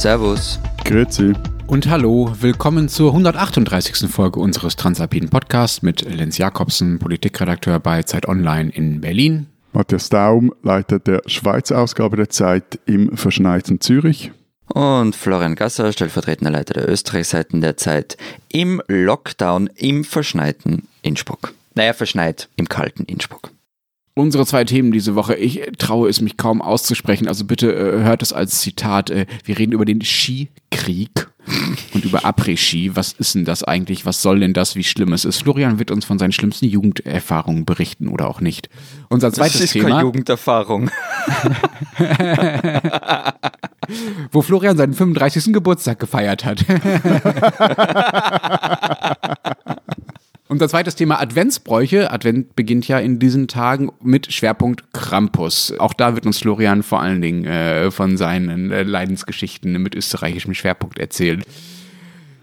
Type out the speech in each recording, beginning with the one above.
Servus. Grüezi. Und hallo, willkommen zur 138. Folge unseres Transalpinen Podcasts mit Lenz Jakobsen, Politikredakteur bei Zeit Online in Berlin. Matthias Daum, Leiter der Schweizer Ausgabe der Zeit im verschneiten Zürich. Und Florian Gasser, stellvertretender Leiter der Österreichseiten der Zeit im Lockdown im verschneiten Innsbruck. Naja, verschneit im kalten Innsbruck. Unsere zwei Themen diese Woche, ich traue es mich kaum auszusprechen, also bitte äh, hört es als Zitat. Äh, wir reden über den Skikrieg und über Après-Ski. Was ist denn das eigentlich? Was soll denn das? Wie schlimm es ist? Florian wird uns von seinen schlimmsten Jugenderfahrungen berichten oder auch nicht. Unser zweites das ist Thema. keine Jugenderfahrung. wo Florian seinen 35. Geburtstag gefeiert hat. Unser zweites Thema Adventsbräuche. Advent beginnt ja in diesen Tagen mit Schwerpunkt Krampus. Auch da wird uns Florian vor allen Dingen äh, von seinen äh, Leidensgeschichten mit österreichischem Schwerpunkt erzählen.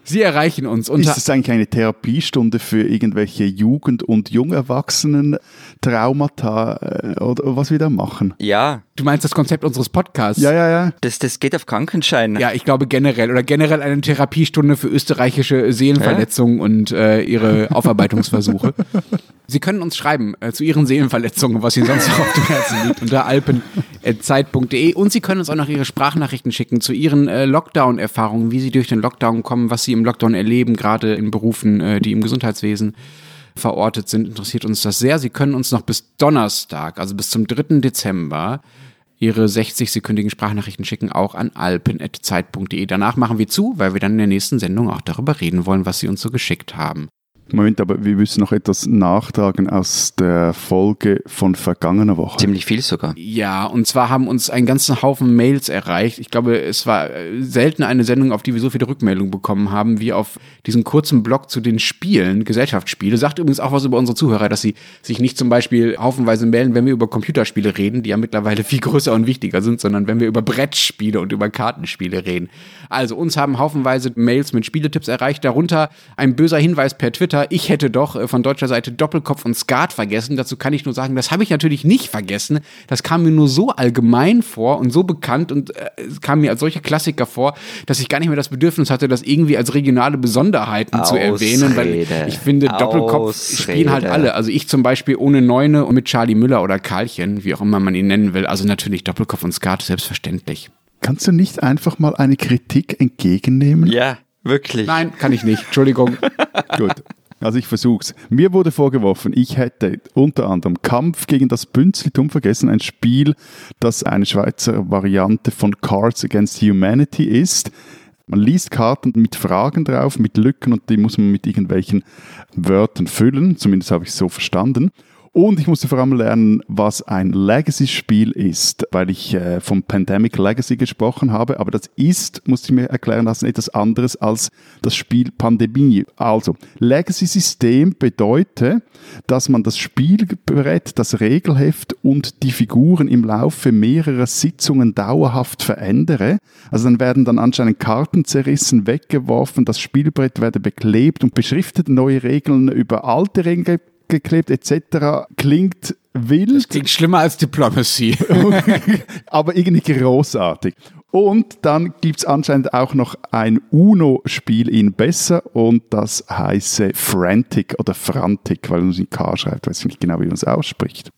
Sie erreichen uns unter. Ist das eigentlich eine Therapiestunde für irgendwelche Jugend- und Jungerwachsenen-Traumata äh, oder was wir da machen? Ja, Du meinst das Konzept unseres Podcasts? Ja, ja, ja. das, das geht auf Krankenschein. Ja, ich glaube generell oder generell eine Therapiestunde für österreichische Seelenverletzungen und äh, ihre Aufarbeitungsversuche. Sie können uns schreiben äh, zu Ihren Seelenverletzungen, was Ihnen sonst noch auf dem Herzen liegt, unter alpen.zeit.de und Sie können uns auch noch Ihre Sprachnachrichten schicken zu Ihren äh, Lockdown-Erfahrungen, wie Sie durch den Lockdown kommen, was Sie im Lockdown erleben, gerade in Berufen, äh, die im Gesundheitswesen verortet sind, interessiert uns das sehr. Sie können uns noch bis Donnerstag, also bis zum 3. Dezember, Ihre 60-sekündigen Sprachnachrichten schicken, auch an alpen.zeit.de. Danach machen wir zu, weil wir dann in der nächsten Sendung auch darüber reden wollen, was Sie uns so geschickt haben. Moment, aber wir müssen noch etwas nachtragen aus der Folge von vergangener Woche. Ziemlich viel sogar. Ja, und zwar haben uns einen ganzen Haufen Mails erreicht. Ich glaube, es war äh, selten eine Sendung, auf die wir so viele Rückmeldungen bekommen haben, wie auf diesen kurzen Blog zu den Spielen, Gesellschaftsspiele. Sagt übrigens auch was über unsere Zuhörer, dass sie sich nicht zum Beispiel haufenweise melden, wenn wir über Computerspiele reden, die ja mittlerweile viel größer und wichtiger sind, sondern wenn wir über Brettspiele und über Kartenspiele reden. Also uns haben haufenweise Mails mit Spieletipps erreicht, darunter ein böser Hinweis per Twitter, ich hätte doch äh, von deutscher Seite Doppelkopf und Skat vergessen. Dazu kann ich nur sagen, das habe ich natürlich nicht vergessen. Das kam mir nur so allgemein vor und so bekannt und äh, es kam mir als solcher Klassiker vor, dass ich gar nicht mehr das Bedürfnis hatte, das irgendwie als regionale Besonderheiten zu erwähnen, weil Ausrede. ich finde, Doppelkopf Ausrede. spielen halt alle. Also ich zum Beispiel ohne Neune und mit Charlie Müller oder Karlchen, wie auch immer man ihn nennen will. Also natürlich Doppelkopf und Skat, selbstverständlich. Kannst du nicht einfach mal eine Kritik entgegennehmen? Ja, wirklich. Nein, kann ich nicht. Entschuldigung. Gut. Also ich versuch's. Mir wurde vorgeworfen, ich hätte unter anderem Kampf gegen das Bünzlitum vergessen, ein Spiel, das eine Schweizer Variante von Cards Against Humanity ist. Man liest Karten mit Fragen drauf, mit Lücken und die muss man mit irgendwelchen Wörtern füllen. Zumindest habe ich es so verstanden. Und ich musste vor allem lernen, was ein Legacy-Spiel ist, weil ich äh, vom Pandemic Legacy gesprochen habe. Aber das ist, musste ich mir erklären lassen, etwas anderes als das Spiel Pandemie. Also, Legacy-System bedeutet, dass man das Spielbrett, das Regelheft und die Figuren im Laufe mehrerer Sitzungen dauerhaft verändere. Also dann werden dann anscheinend Karten zerrissen, weggeworfen, das Spielbrett werde beklebt und beschriftet, neue Regeln über alte Regeln ge- geklebt etc. Klingt wild, Klingt schlimmer als Diplomacy. aber irgendwie großartig. Und dann gibt's anscheinend auch noch ein UNO-Spiel in besser und das heiße Frantic oder Frantic, weil man es in K schreibt, weiß ich nicht genau, wie man es ausspricht.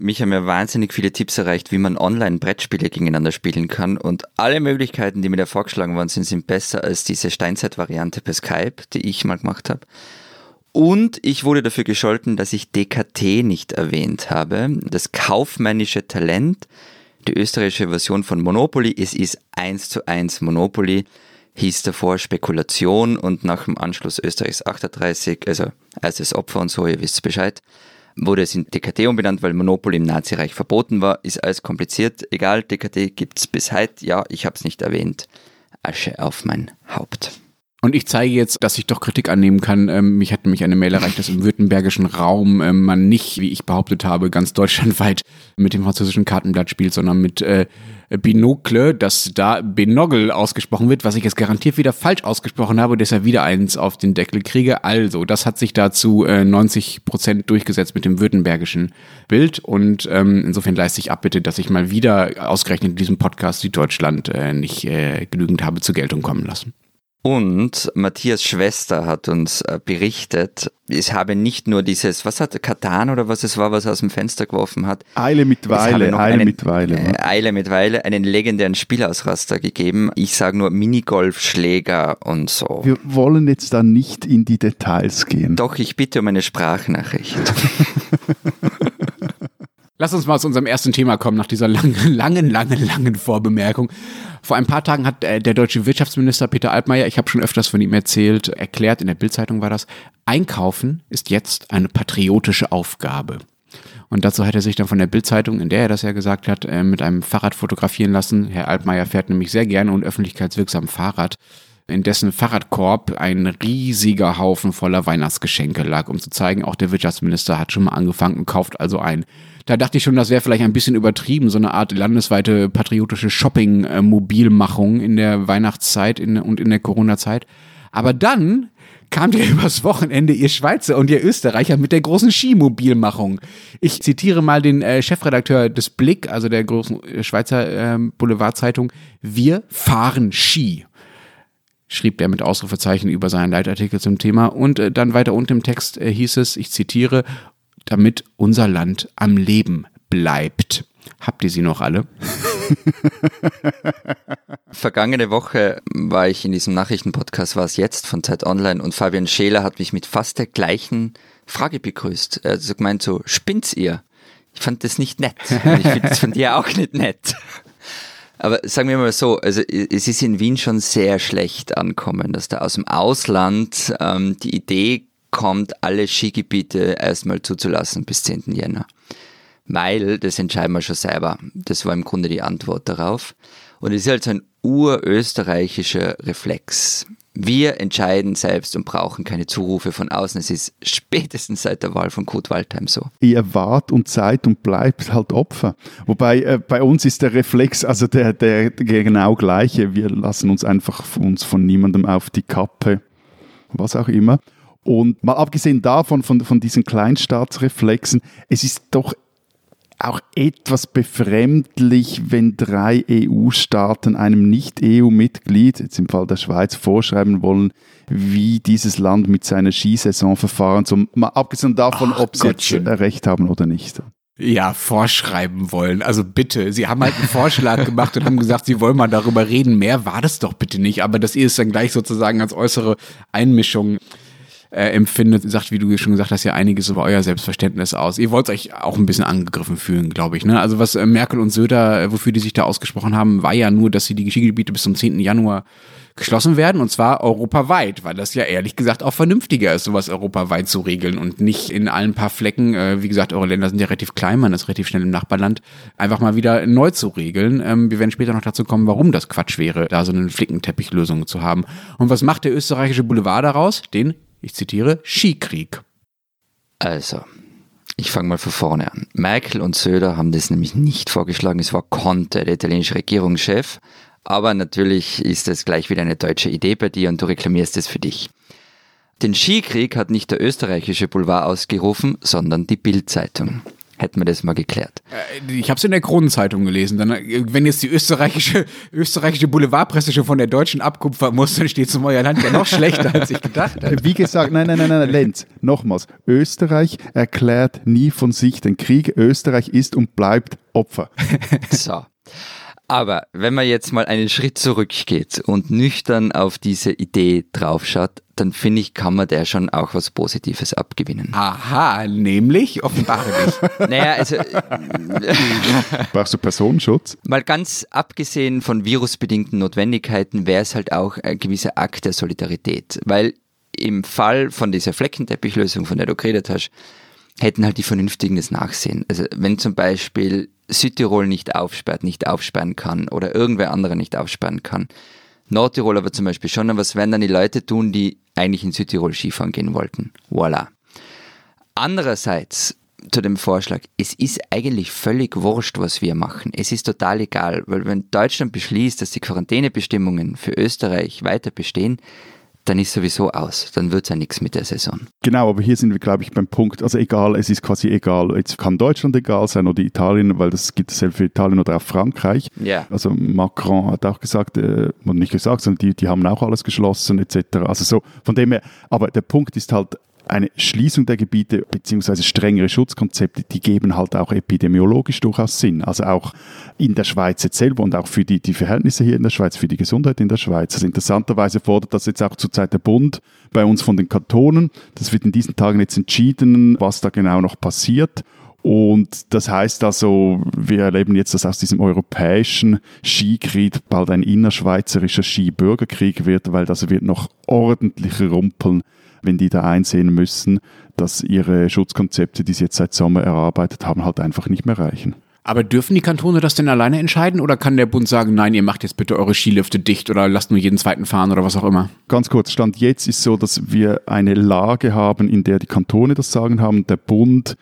Mich haben ja wahnsinnig viele Tipps erreicht, wie man online Brettspiele gegeneinander spielen kann. Und alle Möglichkeiten, die mir da vorgeschlagen worden sind, sind besser als diese Steinzeit-Variante per Skype, die ich mal gemacht habe. Und ich wurde dafür gescholten, dass ich DKT nicht erwähnt habe. Das kaufmännische Talent, die österreichische Version von Monopoly. Es ist eins zu eins Monopoly. Hieß davor Spekulation und nach dem Anschluss Österreichs 38, also erstes Opfer und so, ihr wisst Bescheid, wurde es in DKT umbenannt, weil Monopoly im Nazireich verboten war. Ist alles kompliziert. Egal, DKT gibt's bis heute. Ja, ich habe es nicht erwähnt. Asche auf mein Haupt. Und ich zeige jetzt, dass ich doch Kritik annehmen kann. Ähm, mich hat nämlich eine Mail erreicht, dass im württembergischen Raum ähm, man nicht, wie ich behauptet habe, ganz deutschlandweit mit dem französischen Kartenblatt spielt, sondern mit äh, Binocle, dass da Benogle ausgesprochen wird, was ich jetzt garantiert wieder falsch ausgesprochen habe deshalb wieder eins auf den Deckel kriege. Also, das hat sich dazu äh, 90 Prozent durchgesetzt mit dem württembergischen Bild und ähm, insofern leiste ich ab bitte, dass ich mal wieder ausgerechnet in diesem Podcast Süddeutschland äh, nicht äh, genügend habe zur Geltung kommen lassen. Und Matthias Schwester hat uns äh, berichtet, es habe nicht nur dieses, was hat Katan oder was es war, was er aus dem Fenster geworfen hat. Eile mit Weile, Eile einen, mit Weile. Äh, Eile mit Weile, einen legendären Spielausraster gegeben. Ich sage nur Minigolfschläger und so. Wir wollen jetzt da nicht in die Details gehen. Doch, ich bitte um eine Sprachnachricht. Lass uns mal zu unserem ersten Thema kommen, nach dieser langen, langen, langen, langen Vorbemerkung. Vor ein paar Tagen hat äh, der deutsche Wirtschaftsminister Peter Altmaier, ich habe schon öfters von ihm erzählt, erklärt, in der Bildzeitung war das, Einkaufen ist jetzt eine patriotische Aufgabe. Und dazu hat er sich dann von der Bildzeitung, in der er das ja gesagt hat, äh, mit einem Fahrrad fotografieren lassen. Herr Altmaier fährt nämlich sehr gerne und öffentlichkeitswirksam Fahrrad in dessen Fahrradkorb ein riesiger Haufen voller Weihnachtsgeschenke lag, um zu zeigen, auch der Wirtschaftsminister hat schon mal angefangen und kauft also ein. Da dachte ich schon, das wäre vielleicht ein bisschen übertrieben, so eine Art landesweite patriotische Shopping-Mobilmachung in der Weihnachtszeit und in der Corona-Zeit. Aber dann kam ja übers Wochenende ihr Schweizer und ihr Österreicher mit der großen Skimobilmachung. Ich zitiere mal den äh, Chefredakteur des Blick, also der großen äh, Schweizer äh, Boulevardzeitung. Wir fahren Ski schrieb der mit Ausrufezeichen über seinen Leitartikel zum Thema. Und äh, dann weiter unten im Text äh, hieß es, ich zitiere, damit unser Land am Leben bleibt. Habt ihr sie noch alle? Vergangene Woche war ich in diesem Nachrichtenpodcast, war es jetzt von Zeit Online und Fabian Scheler hat mich mit fast der gleichen Frage begrüßt. Er hat gemeint so, spinnt's ihr? Ich fand das nicht nett. Und ich finde das von dir auch nicht nett. Aber sagen wir mal so, also es ist in Wien schon sehr schlecht ankommen, dass da aus dem Ausland ähm, die Idee kommt, alle Skigebiete erstmal zuzulassen bis 10. Jänner. Weil, das entscheiden wir schon selber. Das war im Grunde die Antwort darauf. Und es ist halt so ein urösterreichischer Reflex. Wir entscheiden selbst und brauchen keine Zurufe von außen. Es ist spätestens seit der Wahl von Kurt Waldheim so. Ihr wart und seid und bleibt halt Opfer. Wobei äh, bei uns ist der Reflex also der, der, genau gleiche. Wir lassen uns einfach uns von niemandem auf die Kappe, was auch immer. Und mal abgesehen davon, von, von diesen Kleinstaatsreflexen, es ist doch auch etwas befremdlich, wenn drei EU-Staaten einem Nicht-EU-Mitglied, jetzt im Fall der Schweiz, vorschreiben wollen, wie dieses Land mit seiner Skisaison verfahren soll. Mal abgesehen davon, Ach, ob sie jetzt Recht haben oder nicht. Ja, vorschreiben wollen. Also bitte, sie haben halt einen Vorschlag gemacht und haben gesagt, sie wollen mal darüber reden. Mehr war das doch bitte nicht. Aber das ist dann gleich sozusagen als äußere Einmischung äh, empfindet, sagt, wie du schon gesagt hast, ja einiges über euer Selbstverständnis aus. Ihr wollt euch auch ein bisschen angegriffen fühlen, glaube ich. Ne? Also was äh, Merkel und Söder, äh, wofür die sich da ausgesprochen haben, war ja nur, dass sie die Skigebiete bis zum 10. Januar geschlossen werden und zwar europaweit, weil das ja ehrlich gesagt auch vernünftiger ist, sowas europaweit zu regeln und nicht in allen paar Flecken, äh, wie gesagt, eure Länder sind ja relativ klein, man ist relativ schnell im Nachbarland, einfach mal wieder neu zu regeln. Ähm, wir werden später noch dazu kommen, warum das Quatsch wäre, da so eine Flickenteppichlösung zu haben. Und was macht der österreichische Boulevard daraus? Den ich zitiere, Skikrieg. Also, ich fange mal von vorne an. Merkel und Söder haben das nämlich nicht vorgeschlagen. Es war Conte, der italienische Regierungschef. Aber natürlich ist das gleich wieder eine deutsche Idee bei dir und du reklamierst es für dich. Den Skikrieg hat nicht der österreichische Boulevard ausgerufen, sondern die Bildzeitung hätten wir das mal geklärt. Äh, ich habe es in der Kronenzeitung gelesen. Dann, äh, wenn jetzt die österreichische, österreichische Boulevardpresse schon von der deutschen abkupfern muss, dann steht es um euer Land ja noch schlechter, als ich gedacht habe. Wie gesagt, nein, nein, nein, nein, Lenz, nochmals. Österreich erklärt nie von sich den Krieg. Österreich ist und bleibt Opfer. So. Aber wenn man jetzt mal einen Schritt zurückgeht und nüchtern auf diese Idee draufschaut, dann finde ich, kann man der schon auch was Positives abgewinnen. Aha, nämlich offenbare dich. naja, also. Brauchst du Personenschutz? Mal ganz abgesehen von virusbedingten Notwendigkeiten wäre es halt auch ein gewisser Akt der Solidarität. Weil im Fall von dieser Fleckenteppichlösung, von der du geredet hast, hätten halt die Vernünftigen das Nachsehen. Also wenn zum Beispiel Südtirol nicht aufsperrt, nicht aufsperren kann oder irgendwer andere nicht aufsperren kann, Nordtirol aber zum Beispiel schon, aber was werden dann die Leute tun, die eigentlich in Südtirol Skifahren gehen wollten? Voila. Andererseits zu dem Vorschlag, es ist eigentlich völlig wurscht, was wir machen. Es ist total egal, weil wenn Deutschland beschließt, dass die Quarantänebestimmungen für Österreich weiter bestehen, dann ist sowieso aus. Dann wird es ja nichts mit der Saison. Genau, aber hier sind wir, glaube ich, beim Punkt, also egal, es ist quasi egal. Jetzt kann Deutschland egal sein oder Italien, weil das gibt es selbst für Italien oder auch Frankreich. Ja. Also Macron hat auch gesagt, äh, nicht gesagt, sondern die, die haben auch alles geschlossen etc. Also so, von dem her, aber der Punkt ist halt, eine Schließung der Gebiete beziehungsweise strengere Schutzkonzepte, die geben halt auch epidemiologisch durchaus Sinn. Also auch in der Schweiz jetzt selber und auch für die, die Verhältnisse hier in der Schweiz, für die Gesundheit in der Schweiz. Also interessanterweise fordert das jetzt auch zurzeit der Bund bei uns von den Kantonen. Das wird in diesen Tagen jetzt entschieden, was da genau noch passiert. Und das heißt also, wir erleben jetzt, dass aus diesem europäischen Skikrieg bald ein innerschweizerischer Skibürgerkrieg wird, weil das wird noch ordentlich rumpeln wenn die da einsehen müssen, dass ihre Schutzkonzepte, die sie jetzt seit Sommer erarbeitet haben, halt einfach nicht mehr reichen. Aber dürfen die Kantone das denn alleine entscheiden oder kann der Bund sagen, nein, ihr macht jetzt bitte eure Skilifte dicht oder lasst nur jeden zweiten fahren oder was auch immer? Ganz kurz, Stand jetzt ist so, dass wir eine Lage haben, in der die Kantone das Sagen haben. Der Bund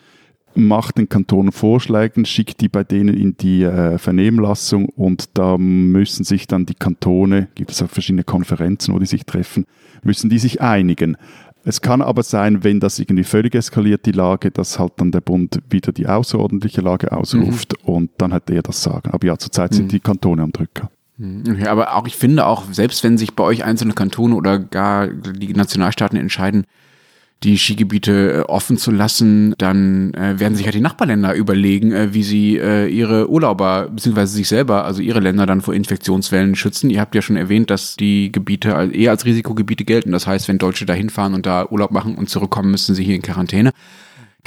macht den Kantonen Vorschläge, schickt die bei denen in die äh, Vernehmlassung und da müssen sich dann die Kantone, gibt es auch verschiedene Konferenzen, wo die sich treffen, müssen die sich einigen. Es kann aber sein, wenn das irgendwie völlig eskaliert, die Lage, dass halt dann der Bund wieder die außerordentliche Lage ausruft mhm. und dann hat er das Sagen. Aber ja, zurzeit sind mhm. die Kantone am Drücker. Mhm. Okay, aber auch ich finde auch, selbst wenn sich bei euch einzelne Kantone oder gar die Nationalstaaten entscheiden, die Skigebiete äh, offen zu lassen, dann äh, werden sich ja die Nachbarländer überlegen, äh, wie sie äh, ihre Urlauber beziehungsweise sich selber, also ihre Länder dann vor Infektionswellen schützen. Ihr habt ja schon erwähnt, dass die Gebiete eher als Risikogebiete gelten. Das heißt, wenn Deutsche da hinfahren und da Urlaub machen und zurückkommen, müssen sie hier in Quarantäne.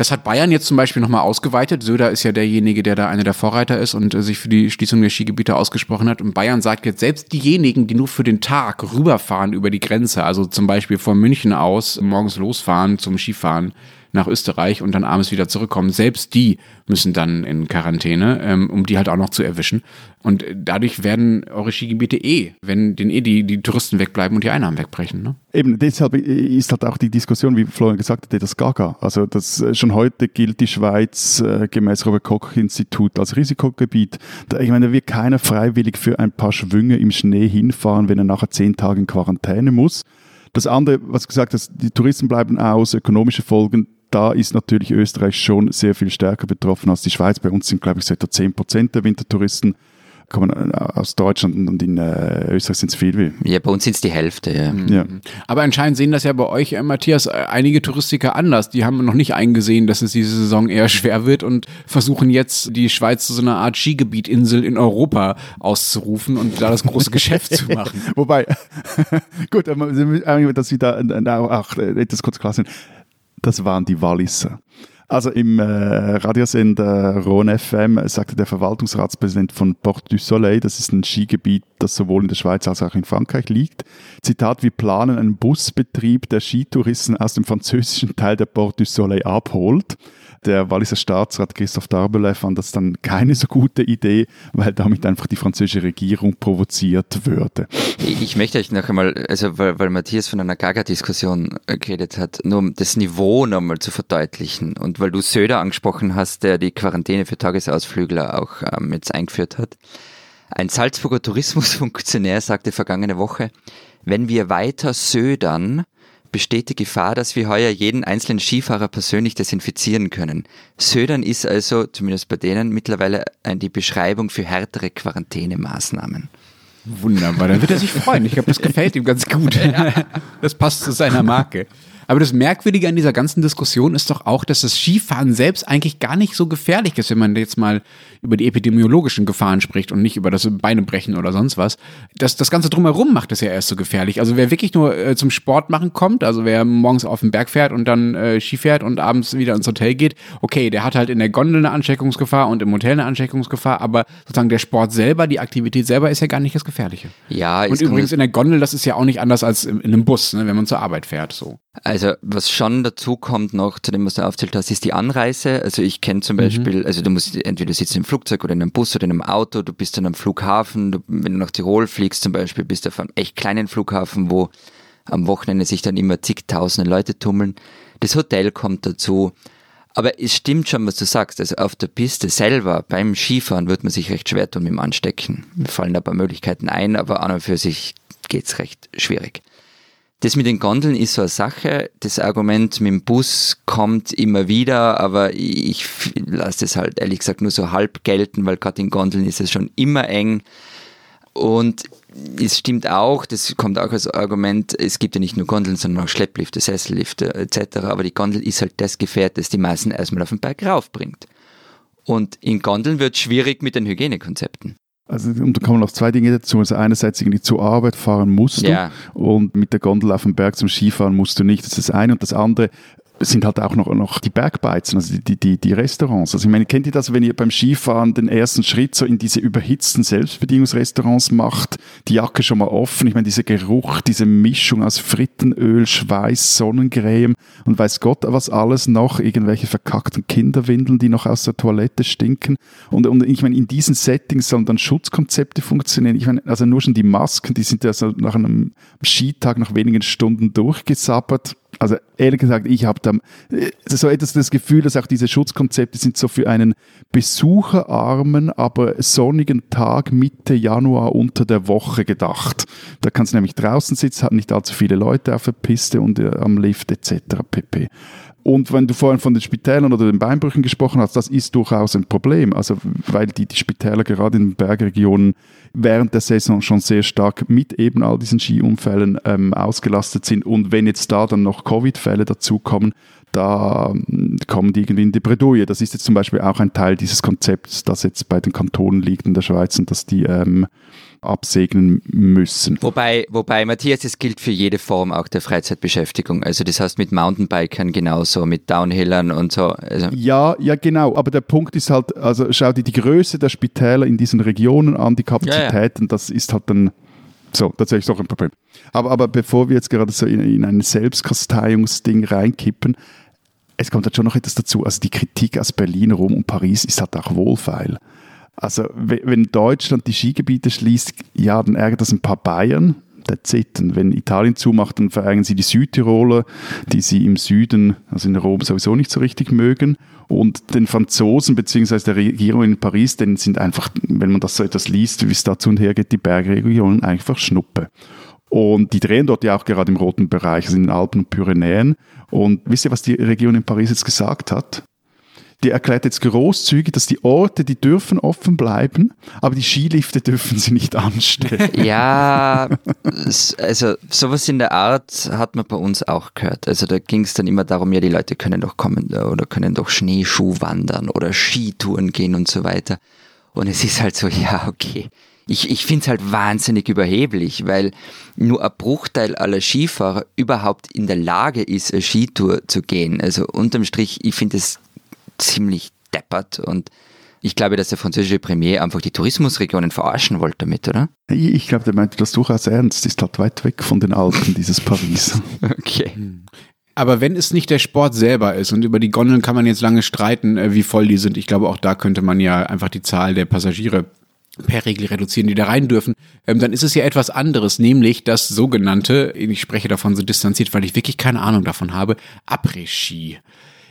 Das hat Bayern jetzt zum Beispiel nochmal ausgeweitet. Söder ist ja derjenige, der da einer der Vorreiter ist und äh, sich für die Schließung der Skigebiete ausgesprochen hat. Und Bayern sagt jetzt, selbst diejenigen, die nur für den Tag rüberfahren über die Grenze, also zum Beispiel von München aus morgens losfahren zum Skifahren, nach Österreich und dann abends wieder zurückkommen. Selbst die müssen dann in Quarantäne, ähm, um die halt auch noch zu erwischen. Und dadurch werden eure Skigebiete eh, wenn den eh die, die Touristen wegbleiben und die Einnahmen wegbrechen. Ne? Eben, deshalb ist halt auch die Diskussion, wie Florian gesagt hat, das Gaga. Also das, äh, schon heute gilt die Schweiz äh, gemäß Robert-Koch-Institut als Risikogebiet. Da, ich meine, da wird keiner freiwillig für ein paar Schwünge im Schnee hinfahren, wenn er nachher zehn Tage in Quarantäne muss. Das andere, was gesagt hast, die Touristen bleiben aus, ökonomische Folgen, da ist natürlich Österreich schon sehr viel stärker betroffen als die Schweiz. Bei uns sind, glaube ich, so etwa 10 Prozent der Wintertouristen kommen äh, aus Deutschland und in äh, Österreich sind es viel wie. Ja, bei uns sind es die Hälfte, ja. Mhm. ja. Aber anscheinend sehen das ja bei euch, äh, Matthias, äh, einige Touristiker anders. Die haben noch nicht eingesehen, dass es diese Saison eher schwer wird und versuchen jetzt die Schweiz zu so einer Art Skigebietinsel in Europa auszurufen und da das große Geschäft zu machen. Wobei, gut, dass wir da auch etwas kurz klar sind das waren die Walliser. Also im äh, Radiosender Rhone FM sagte der Verwaltungsratspräsident von Port du Soleil, das ist ein Skigebiet, das sowohl in der Schweiz als auch in Frankreich liegt. Zitat, wir planen einen Busbetrieb, der Skitouristen aus dem französischen Teil der Port du Soleil abholt. Der Walliser Staatsrat Christoph Darbelay fand das dann keine so gute Idee, weil damit einfach die französische Regierung provoziert würde. Ich möchte euch noch einmal, also weil, weil Matthias von einer Gaga-Diskussion geredet hat, nur um das Niveau nochmal zu verdeutlichen und weil du Söder angesprochen hast, der die Quarantäne für Tagesausflügler auch ähm, jetzt eingeführt hat. Ein Salzburger Tourismusfunktionär sagte vergangene Woche, wenn wir weiter södern, besteht die Gefahr, dass wir heuer jeden einzelnen Skifahrer persönlich desinfizieren können. Södern ist also, zumindest bei denen, mittlerweile die Beschreibung für härtere Quarantänemaßnahmen. Wunderbar, dann wird er sich freuen. Ich glaube, das gefällt ihm ganz gut. Das passt zu seiner Marke. Aber das Merkwürdige an dieser ganzen Diskussion ist doch auch, dass das Skifahren selbst eigentlich gar nicht so gefährlich ist, wenn man jetzt mal über die epidemiologischen Gefahren spricht und nicht über das Beinebrechen oder sonst was. Das, das Ganze drumherum macht es ja erst so gefährlich. Also wer wirklich nur äh, zum Sport machen kommt, also wer morgens auf den Berg fährt und dann äh, Ski fährt und abends wieder ins Hotel geht, okay, der hat halt in der Gondel eine Ansteckungsgefahr und im Hotel eine Ansteckungsgefahr, aber sozusagen der Sport selber, die Aktivität selber ist ja gar nicht das Gefährliche. Ja, und übrigens in der Gondel, das ist ja auch nicht anders als in, in einem Bus, ne, wenn man zur Arbeit fährt. So. Also was schon dazu kommt noch, zu dem, was du aufzählt hast, ist die Anreise. Also ich kenne zum Beispiel, mhm. also du musst entweder sitzt im Flugzeug oder in einem Bus oder in einem Auto, du bist dann am Flughafen, du, wenn du nach Tirol fliegst zum Beispiel, bist du auf einem echt kleinen Flughafen, wo am Wochenende sich dann immer zigtausende Leute tummeln. Das Hotel kommt dazu. Aber es stimmt schon, was du sagst. Also auf der Piste selber, beim Skifahren, wird man sich recht schwer tun mit dem Anstecken. Mir fallen da ein paar Möglichkeiten ein, aber an und für sich geht's recht schwierig. Das mit den Gondeln ist so eine Sache. Das Argument mit dem Bus kommt immer wieder, aber ich lasse das halt ehrlich gesagt nur so halb gelten, weil gerade in Gondeln ist es schon immer eng. Und es stimmt auch, das kommt auch als Argument, es gibt ja nicht nur Gondeln, sondern auch Schlepplifte, Sessellifte etc. Aber die Gondel ist halt das Gefährt, das die meisten erstmal auf den Berg raufbringt. Und in Gondeln wird es schwierig mit den Hygienekonzepten. Also und da kommen noch zwei Dinge dazu. Also einerseits irgendwie zur Arbeit fahren musst du ja. und mit der Gondel auf dem Berg zum Skifahren musst du nicht. Das ist das eine. Und das andere, sind halt auch noch, noch die Bergbeizen, also die, die, die Restaurants. Also ich meine, kennt ihr das, wenn ihr beim Skifahren den ersten Schritt so in diese überhitzten Selbstbedienungsrestaurants macht, die Jacke schon mal offen, ich meine, dieser Geruch, diese Mischung aus Frittenöl, Schweiß, Sonnencreme und weiß Gott was alles noch, irgendwelche verkackten Kinderwindeln, die noch aus der Toilette stinken. Und, und ich meine, in diesen Settings sollen dann Schutzkonzepte funktionieren. Ich meine, also nur schon die Masken, die sind ja so nach einem Skitag nach wenigen Stunden durchgesabbert also ehrlich gesagt, ich habe da so etwas das Gefühl, dass auch diese Schutzkonzepte sind so für einen besucherarmen, aber sonnigen Tag Mitte Januar unter der Woche gedacht. Da kannst du nämlich draußen sitzen, haben nicht allzu viele Leute auf der Piste und äh, am Lift etc. pp. Und wenn du vorhin von den Spitälern oder den Beinbrüchen gesprochen hast, das ist durchaus ein Problem. Also, weil die, die Spitäler gerade in den Bergregionen während der Saison schon sehr stark mit eben all diesen Skiunfällen ähm, ausgelastet sind. Und wenn jetzt da dann noch Covid-Fälle dazukommen, da ähm, kommen die irgendwie in die Bredouille. Das ist jetzt zum Beispiel auch ein Teil dieses Konzepts, das jetzt bei den Kantonen liegt in der Schweiz und dass die ähm, absegnen müssen. Wobei, wobei, Matthias, es gilt für jede Form auch der Freizeitbeschäftigung. Also das heißt mit Mountainbikern genauso, mit Downhillern und so. Also ja, ja, genau. Aber der Punkt ist halt, also schau dir die Größe der Spitäler in diesen Regionen an, die Kapazitäten, ja, ja. das ist halt dann so, tatsächlich auch ein Problem. Aber, aber bevor wir jetzt gerade so in, in ein Selbstkasteiungsding reinkippen, es kommt halt schon noch etwas dazu. Also die Kritik aus Berlin, Rom und Paris ist halt auch wohlfeil. Also wenn Deutschland die Skigebiete schließt, ja, dann ärgert das ein paar Bayern. That's it. Und wenn Italien zumacht, dann verärgern sie die Südtiroler, die sie im Süden, also in Rom, sowieso nicht so richtig mögen. Und den Franzosen bzw. der Regierung in Paris, denen sind einfach, wenn man das so etwas liest, wie es dazu und her geht, die Bergregionen einfach Schnuppe. Und die drehen dort ja auch gerade im roten Bereich, also in den Alpen und Pyrenäen. Und wisst ihr, was die Region in Paris jetzt gesagt hat? Die erklärt jetzt großzügig, dass die Orte, die dürfen offen bleiben, aber die Skilifte dürfen sie nicht anstellen. Ja, also sowas in der Art hat man bei uns auch gehört. Also da ging es dann immer darum, ja, die Leute können doch kommen oder können doch Schneeschuh wandern oder Skitouren gehen und so weiter. Und es ist halt so, ja, okay. Ich, ich finde es halt wahnsinnig überheblich, weil nur ein Bruchteil aller Skifahrer überhaupt in der Lage ist, eine Skitour zu gehen. Also unterm Strich, ich finde es ziemlich deppert und ich glaube, dass der französische Premier einfach die Tourismusregionen verarschen wollte damit, oder? Ich glaube, der meinte das durchaus ernst. Ist halt weit weg von den Alpen, dieses Paris. okay. Aber wenn es nicht der Sport selber ist und über die Gondeln kann man jetzt lange streiten, äh, wie voll die sind. Ich glaube, auch da könnte man ja einfach die Zahl der Passagiere per Regel reduzieren, die da rein dürfen, ähm, dann ist es ja etwas anderes, nämlich das sogenannte, ich spreche davon so distanziert, weil ich wirklich keine Ahnung davon habe, Après-Ski.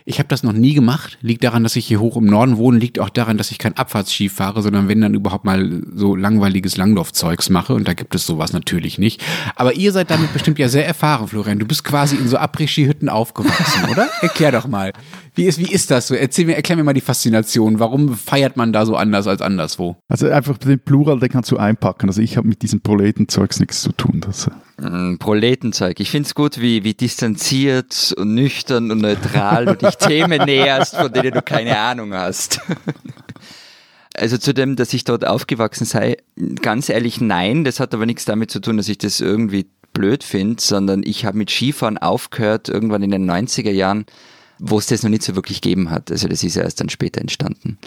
Ich habe das noch nie gemacht. Liegt daran, dass ich hier hoch im Norden wohne. Liegt auch daran, dass ich kein Abfahrtski fahre, sondern wenn dann überhaupt mal so langweiliges Langlaufzeugs mache. Und da gibt es sowas natürlich nicht. Aber ihr seid damit bestimmt ja sehr erfahren, Florian. Du bist quasi in so Après-Ski-Hütten aufgewachsen, oder? Erklär doch mal. Wie ist, wie ist das so? Erzähl mir, erklär mir mal die Faszination. Warum feiert man da so anders als anderswo? Also einfach den Plural, den kannst du einpacken. Also ich habe mit diesem Proletenzeugs nichts zu tun. Das, äh, Proletenzeug. Ich finde es gut, wie, wie distanziert und nüchtern und neutral du dich Themen näherst, von denen du keine Ahnung hast. Also zu dem, dass ich dort aufgewachsen sei, ganz ehrlich nein. Das hat aber nichts damit zu tun, dass ich das irgendwie blöd finde, sondern ich habe mit Skifahren aufgehört irgendwann in den 90er Jahren, wo es das noch nicht so wirklich gegeben hat. Also das ist ja erst dann später entstanden.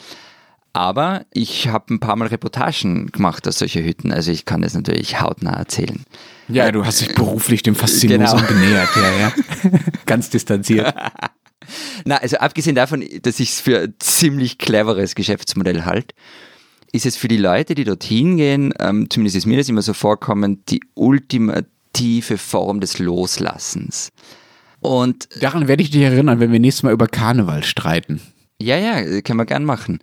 Aber ich habe ein paar Mal Reportagen gemacht aus solchen Hütten, also ich kann das natürlich hautnah erzählen. Ja, du hast dich beruflich dem Faszinosum genau. genähert, ja, ja. Ganz distanziert. Na, also abgesehen davon, dass ich es für ein ziemlich cleveres Geschäftsmodell halte, ist es für die Leute, die dorthin gehen, ähm, zumindest ist mir das immer so vorkommen, die ultimative Form des Loslassens. Und daran werde ich dich erinnern, wenn wir nächstes Mal über Karneval streiten. Ja, ja, können wir gern machen.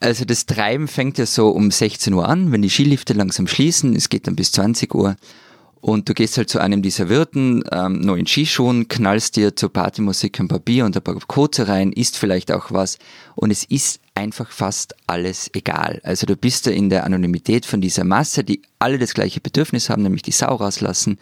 Also das Treiben fängt ja so um 16 Uhr an, wenn die Skilifte langsam schließen, es geht dann bis 20 Uhr. Und du gehst halt zu einem dieser Wirten, ähm, in Skischuhen, knallst dir zur Partymusik ein Papier und ein paar Koze rein, isst vielleicht auch was und es ist einfach fast alles egal. Also du bist da in der Anonymität von dieser Masse, die alle das gleiche Bedürfnis haben, nämlich die Sau rauslassen.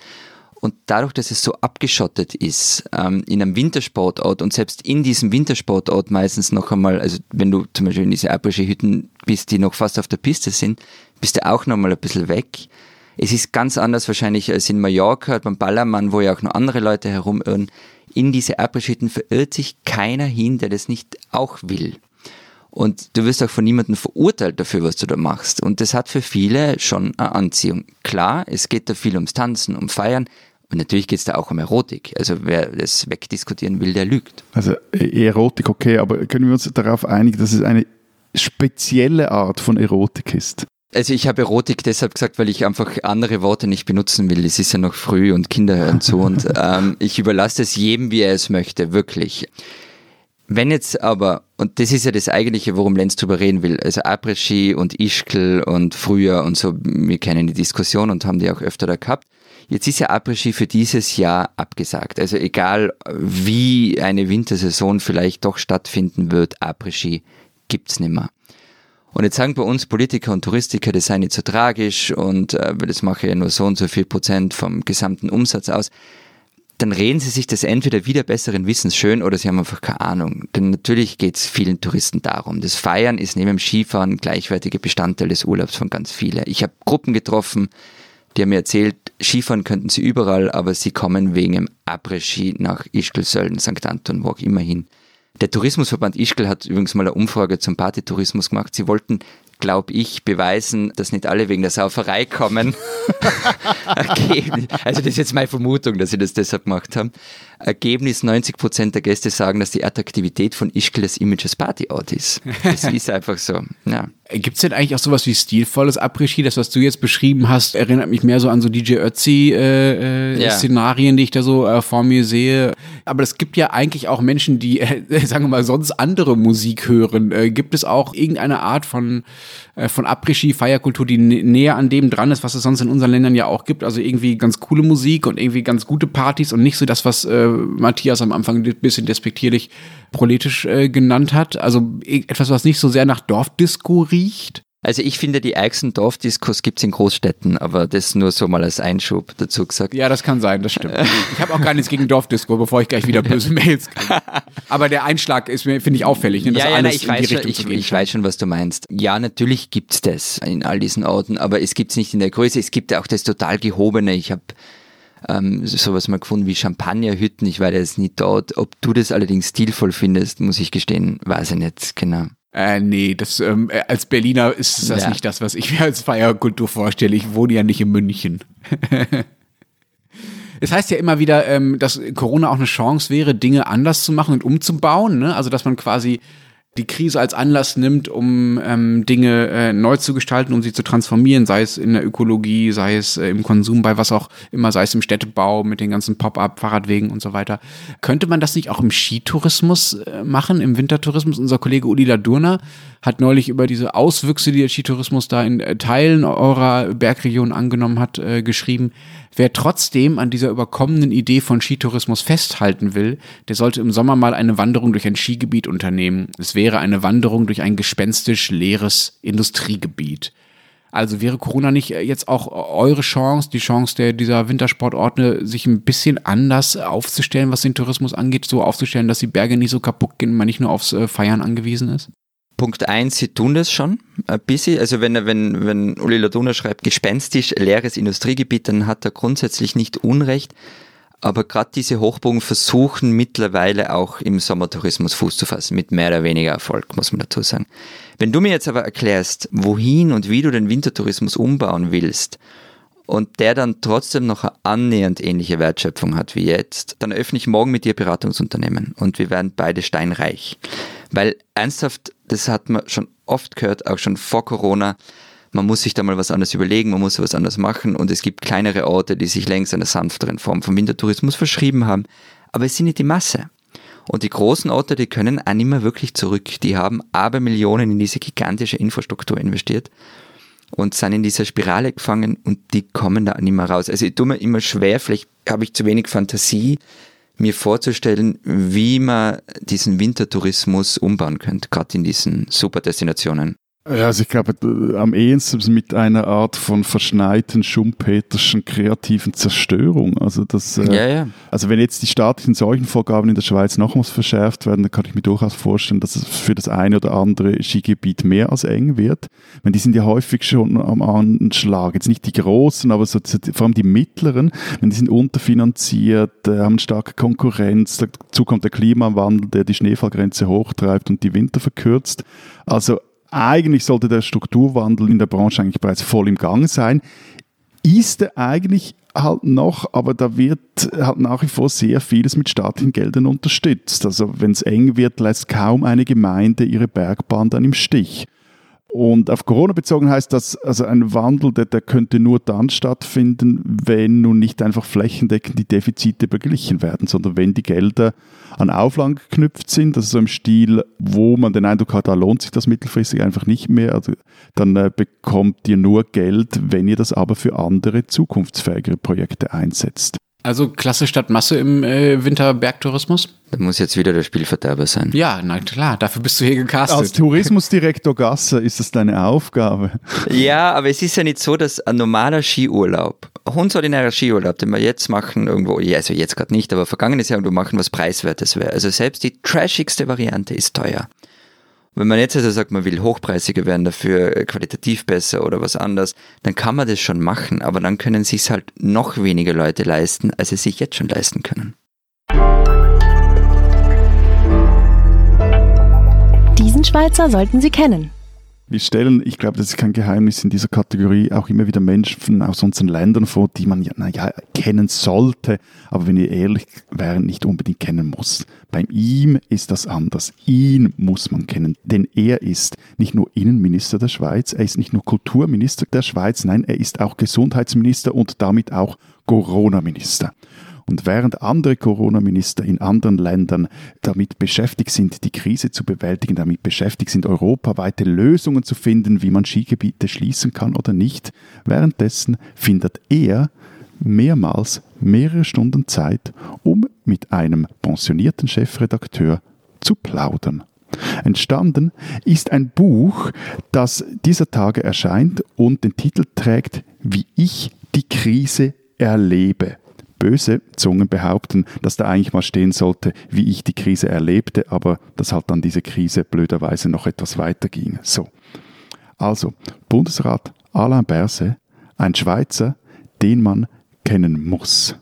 Und dadurch, dass es so abgeschottet ist, ähm, in einem Wintersportort und selbst in diesem Wintersportort meistens noch einmal, also wenn du zum Beispiel in diese Abrische-Hütten bist, die noch fast auf der Piste sind, bist du auch noch mal ein bisschen weg es ist ganz anders wahrscheinlich als in Mallorca, beim Ballermann, wo ja auch noch andere Leute herumirren. In diese Abrisschitten verirrt sich keiner hin, der das nicht auch will. Und du wirst auch von niemandem verurteilt dafür, was du da machst. Und das hat für viele schon eine Anziehung. Klar, es geht da viel ums Tanzen, um Feiern. Und natürlich geht es da auch um Erotik. Also wer das wegdiskutieren will, der lügt. Also e-, Erotik, okay, aber können wir uns darauf einigen, dass es eine spezielle Art von Erotik ist? Also ich habe Erotik deshalb gesagt, weil ich einfach andere Worte nicht benutzen will. Es ist ja noch früh und Kinder hören zu und ähm, ich überlasse es jedem, wie er es möchte, wirklich. Wenn jetzt aber, und das ist ja das Eigentliche, worum Lenz drüber reden will, also Après-Ski und Ischgl und früher und so, wir kennen die Diskussion und haben die auch öfter da gehabt. Jetzt ist ja Après-Ski für dieses Jahr abgesagt. Also egal, wie eine Wintersaison vielleicht doch stattfinden wird, Après-Ski gibt's nimmer. Und jetzt sagen bei uns Politiker und Touristiker, das sei nicht so tragisch und äh, das mache ja nur so und so viel Prozent vom gesamten Umsatz aus. Dann reden sie sich das entweder wieder besseren Wissens schön oder sie haben einfach keine Ahnung. Denn natürlich geht es vielen Touristen darum. Das Feiern ist neben dem Skifahren gleichwertiger Bestandteil des Urlaubs von ganz vielen. Ich habe Gruppen getroffen, die haben mir erzählt, Skifahren könnten sie überall, aber sie kommen wegen dem Après-Ski nach Ischgl, Sölden, St. Anton, wo auch immer hin. Der Tourismusverband Ischgl hat übrigens mal eine Umfrage zum Partytourismus gemacht. Sie wollten, glaube ich, beweisen, dass nicht alle wegen der Sauferei kommen. also das ist jetzt meine Vermutung, dass sie das deshalb gemacht haben. Ergebnis 90 Prozent der Gäste sagen, dass die Attraktivität von Ischgl das Image als Partyort ist. Das ist einfach so. Ja. Gibt es denn eigentlich auch sowas wie stilvolles Après-Ski? Das, was du jetzt beschrieben hast, erinnert mich mehr so an so DJ Ötzi-Szenarien, äh, äh, ja. die ich da so äh, vor mir sehe. Aber es gibt ja eigentlich auch Menschen, die, äh, sagen wir mal, sonst andere Musik hören. Äh, gibt es auch irgendeine Art von, von Après-Ski, Feierkultur, die näher an dem dran ist, was es sonst in unseren Ländern ja auch gibt? Also irgendwie ganz coole Musik und irgendwie ganz gute Partys und nicht so das, was äh, Matthias am Anfang ein bisschen despektierlich proletisch äh, genannt hat. Also etwas, was nicht so sehr nach Dorfdisco riecht. Also ich finde, die Dorfdiskos gibt es in Großstädten, aber das nur so mal als Einschub dazu gesagt. Ja, das kann sein, das stimmt. ich habe auch gar nichts gegen Dorfdisco, bevor ich gleich wieder böse Mails kriege. Aber der Einschlag ist mir, finde ich, auffällig. Ne, ja, ja, nein, ich, weiß schon, ich, ich weiß schon, was du meinst. Ja, natürlich gibt es das in all diesen Orten, aber es gibt es nicht in der Größe. Es gibt auch das total Gehobene. Ich habe ähm, sowas mal gefunden wie Champagnerhütten. Ich war jetzt nicht dort. Ob du das allerdings stilvoll findest, muss ich gestehen, weiß ich nicht genau. Äh, nee, das, ähm, äh, als Berliner ist das ja. nicht das, was ich mir als Feierkultur vorstelle. Ich wohne ja nicht in München. Es heißt ja immer wieder, ähm, dass Corona auch eine Chance wäre, Dinge anders zu machen und umzubauen. Ne? Also, dass man quasi die Krise als Anlass nimmt, um ähm, Dinge äh, neu zu gestalten, um sie zu transformieren, sei es in der Ökologie, sei es äh, im Konsum, bei was auch immer, sei es im Städtebau mit den ganzen Pop-up, Fahrradwegen und so weiter. Könnte man das nicht auch im Skitourismus äh, machen, im Wintertourismus? Unser Kollege Uli Ladurner hat neulich über diese Auswüchse, die der Skitourismus da in äh, Teilen eurer Bergregion angenommen hat, äh, geschrieben. Wer trotzdem an dieser überkommenen Idee von Skitourismus festhalten will, der sollte im Sommer mal eine Wanderung durch ein Skigebiet unternehmen. Es wäre eine Wanderung durch ein gespenstisch leeres Industriegebiet. Also wäre Corona nicht jetzt auch eure Chance, die Chance der, dieser Wintersportorte, sich ein bisschen anders aufzustellen, was den Tourismus angeht, so aufzustellen, dass die Berge nicht so kaputt gehen, man nicht nur aufs äh, Feiern angewiesen ist? Punkt eins, sie tun das schon ein bisschen. Also wenn, wenn, wenn Uli Laduna schreibt, gespenstisch leeres Industriegebiet, dann hat er grundsätzlich nicht Unrecht. Aber gerade diese Hochburgen versuchen mittlerweile auch im Sommertourismus Fuß zu fassen, mit mehr oder weniger Erfolg, muss man dazu sagen. Wenn du mir jetzt aber erklärst, wohin und wie du den Wintertourismus umbauen willst und der dann trotzdem noch eine annähernd ähnliche Wertschöpfung hat wie jetzt, dann öffne ich morgen mit dir Beratungsunternehmen und wir werden beide steinreich. Weil ernsthaft, das hat man schon oft gehört, auch schon vor Corona, man muss sich da mal was anderes überlegen, man muss was anderes machen und es gibt kleinere Orte, die sich längst einer sanfteren Form von Wintertourismus verschrieben haben, aber es sind nicht die Masse. Und die großen Orte, die können auch nicht mehr wirklich zurück. Die haben aber Millionen in diese gigantische Infrastruktur investiert und sind in dieser Spirale gefangen und die kommen da nicht mehr raus. Also ich tue mir immer schwer, vielleicht habe ich zu wenig Fantasie, mir vorzustellen, wie man diesen Wintertourismus umbauen könnte, gerade in diesen Superdestinationen. Ja, also ich glaube, am ehesten mit einer Art von verschneiten, schumpeterschen, kreativen Zerstörung. Also, das, äh, ja, ja. also wenn jetzt die staatlichen Seuchenvorgaben in der Schweiz nochmals verschärft werden, dann kann ich mir durchaus vorstellen, dass es für das eine oder andere Skigebiet mehr als eng wird. Wenn die sind ja häufig schon am Anschlag. Jetzt nicht die großen, aber so, vor allem die mittleren, wenn die sind unterfinanziert, äh, haben starke Konkurrenz, dazu kommt der Klimawandel, der die Schneefallgrenze hochtreibt und die Winter verkürzt. Also eigentlich sollte der Strukturwandel in der Branche eigentlich bereits voll im Gang sein. Ist er eigentlich halt noch, aber da wird halt nach wie vor sehr vieles mit staatlichen Geldern unterstützt. Also wenn es eng wird, lässt kaum eine Gemeinde ihre Bergbahn dann im Stich. Und auf Corona bezogen heißt das, also ein Wandel, der, der könnte nur dann stattfinden, wenn nun nicht einfach flächendeckend die Defizite beglichen werden, sondern wenn die Gelder an Auflagen geknüpft sind, also so im Stil, wo man den Eindruck hat, da lohnt sich das mittelfristig einfach nicht mehr, also dann äh, bekommt ihr nur Geld, wenn ihr das aber für andere zukunftsfähigere Projekte einsetzt. Also Klasse statt Masse im äh, Winterbergtourismus? Das muss jetzt wieder der Spielverderber sein. Ja, na klar, dafür bist du hier gecastet. Als Tourismusdirektor Gasser ist das deine Aufgabe. Ja, aber es ist ja nicht so, dass ein normaler Skiurlaub, hundordinärer Skiurlaub, den wir jetzt machen, irgendwo, ja, also jetzt gerade nicht, aber vergangenes Jahr irgendwo machen, was preiswertes wäre. Also selbst die trashigste Variante ist teuer. Wenn man jetzt also sagt, man will hochpreisiger werden, dafür qualitativ besser oder was anderes, dann kann man das schon machen, aber dann können sich halt noch weniger Leute leisten, als sie sich jetzt schon leisten können. Diesen Schweizer sollten Sie kennen. Wir stellen, ich glaube, das ist kein Geheimnis in dieser Kategorie, auch immer wieder Menschen aus unseren Ländern vor, die man ja, naja, kennen sollte, aber wenn ihr ehrlich wären, nicht unbedingt kennen muss. Bei ihm ist das anders. Ihn muss man kennen, denn er ist nicht nur Innenminister der Schweiz, er ist nicht nur Kulturminister der Schweiz, nein, er ist auch Gesundheitsminister und damit auch Corona-Minister. Und während andere Corona-Minister in anderen Ländern damit beschäftigt sind, die Krise zu bewältigen, damit beschäftigt sind, europaweite Lösungen zu finden, wie man Skigebiete schließen kann oder nicht, währenddessen findet er mehrmals mehrere Stunden Zeit, um mit einem pensionierten Chefredakteur zu plaudern. Entstanden ist ein Buch, das dieser Tage erscheint und den Titel trägt Wie ich die Krise erlebe böse Zungen behaupten, dass da eigentlich mal stehen sollte, wie ich die Krise erlebte, aber dass halt dann diese Krise blöderweise noch etwas weiter ging. So. Also, Bundesrat Alain Berset, ein Schweizer, den man kennen muss.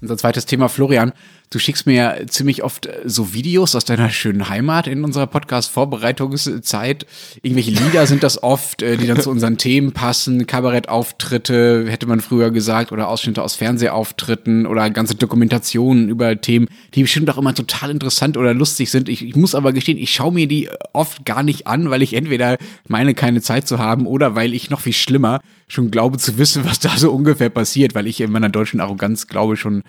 Unser zweites Thema, Florian. Du schickst mir ja ziemlich oft äh, so Videos aus deiner schönen Heimat in unserer Podcast-Vorbereitungszeit. Irgendwelche Lieder sind das oft, äh, die dann zu unseren Themen passen. Kabarettauftritte, hätte man früher gesagt, oder Ausschnitte aus Fernsehauftritten oder ganze Dokumentationen über Themen, die bestimmt auch immer total interessant oder lustig sind. Ich, ich muss aber gestehen, ich schaue mir die oft gar nicht an, weil ich entweder meine, keine Zeit zu haben oder weil ich noch viel schlimmer schon glaube zu wissen, was da so ungefähr passiert, weil ich in meiner deutschen Arroganz glaube schon